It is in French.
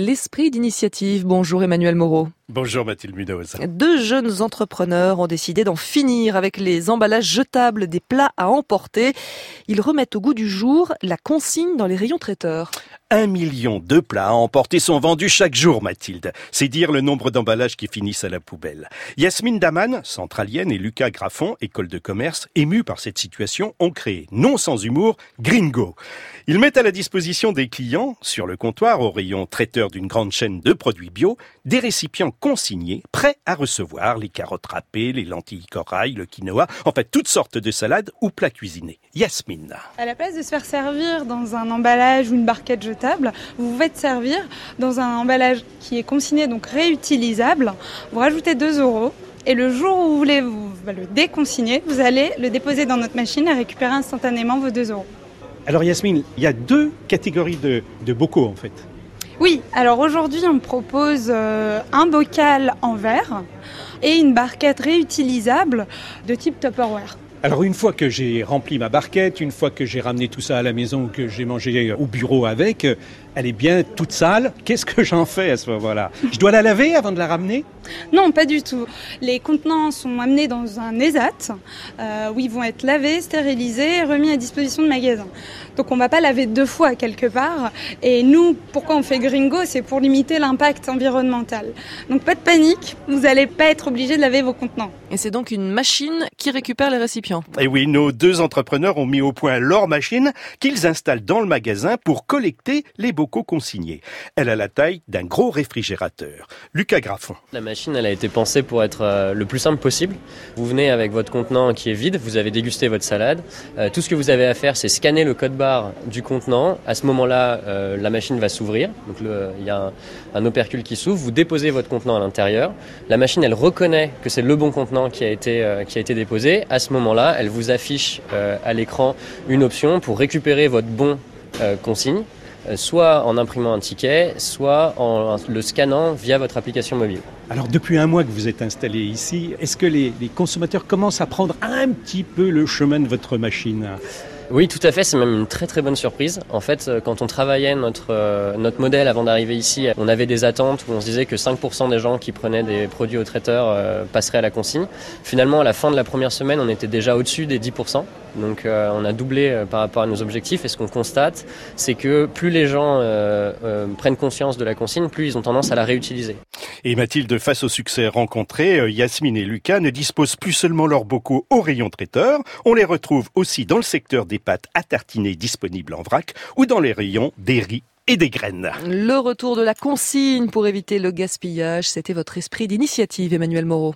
L'esprit d'initiative. Bonjour Emmanuel Moreau. Bonjour Mathilde Munoz. Deux jeunes entrepreneurs ont décidé d'en finir avec les emballages jetables des plats à emporter. Ils remettent au goût du jour la consigne dans les rayons traiteurs. Un million de plats à emporter sont vendus chaque jour, Mathilde. C'est dire le nombre d'emballages qui finissent à la poubelle. Yasmine Daman, centralienne, et Lucas Graffon, école de commerce, émus par cette situation, ont créé, non sans humour, Gringo. Ils mettent à la disposition des clients, sur le comptoir au rayon traiteur d'une grande chaîne de produits bio, des récipients consignés, prêts à recevoir les carottes râpées, les lentilles corail, le quinoa, en fait toutes sortes de salades ou plats cuisinés. Yasmine. À la place de se faire servir dans un emballage ou une barquette jetable, vous vous faites servir dans un emballage qui est consigné, donc réutilisable. Vous rajoutez 2 euros et le jour où vous voulez vous, le déconsigner, vous allez le déposer dans notre machine et récupérer instantanément vos 2 euros. Alors Yasmine, il y a deux catégories de, de bocaux en fait. Oui, alors aujourd'hui on propose euh, un bocal en verre et une barquette réutilisable de type Tupperware. Alors une fois que j'ai rempli ma barquette, une fois que j'ai ramené tout ça à la maison, que j'ai mangé au bureau avec, elle est bien toute sale. Qu'est-ce que j'en fais à ce moment-là? Je dois la laver avant de la ramener? Non, pas du tout. Les contenants sont amenés dans un ESAT euh, où ils vont être lavés, stérilisés et remis à disposition de magasins. Donc on ne va pas laver deux fois quelque part. Et nous, pourquoi on fait Gringo C'est pour limiter l'impact environnemental. Donc pas de panique, vous n'allez pas être obligé de laver vos contenants. Et c'est donc une machine qui récupère les récipients. Et oui, nos deux entrepreneurs ont mis au point leur machine qu'ils installent dans le magasin pour collecter les bocaux consignés. Elle a la taille d'un gros réfrigérateur. Lucas Graffon. La machine, elle a été pensée pour être euh, le plus simple possible. Vous venez avec votre contenant qui est vide, vous avez dégusté votre salade. Euh, tout ce que vous avez à faire, c'est scanner le code barre du contenant. À ce moment-là, euh, la machine va s'ouvrir. Donc il y a un, opercule qui s'ouvre. Vous déposez votre contenant à l'intérieur. La machine, elle reconnaît que c'est le bon contenant qui a été, qui a été déposé. À ce moment-là, elle vous affiche à l'écran une option pour récupérer votre bon consigne soit en imprimant un ticket, soit en le scannant via votre application mobile. Alors depuis un mois que vous êtes installé ici, est-ce que les, consommateurs commencent à prendre un petit peu le chemin de votre machine? Oui, tout à fait. C'est même une très très bonne surprise. En fait, euh, quand on travaillait notre euh, notre modèle avant d'arriver ici, on avait des attentes où on se disait que 5% des gens qui prenaient des produits au traiteur euh, passeraient à la consigne. Finalement, à la fin de la première semaine, on était déjà au-dessus des 10%. Donc, on a doublé par rapport à nos objectifs. Et ce qu'on constate, c'est que plus les gens prennent conscience de la consigne, plus ils ont tendance à la réutiliser. Et Mathilde, face au succès rencontré, Yasmine et Lucas ne disposent plus seulement leurs bocaux au rayon traiteur, on les retrouve aussi dans le secteur pâtes à tartiner disponibles en vrac ou dans les rayons des riz et des graines. Le retour de la consigne pour éviter le gaspillage, c'était votre esprit d'initiative, Emmanuel Moreau.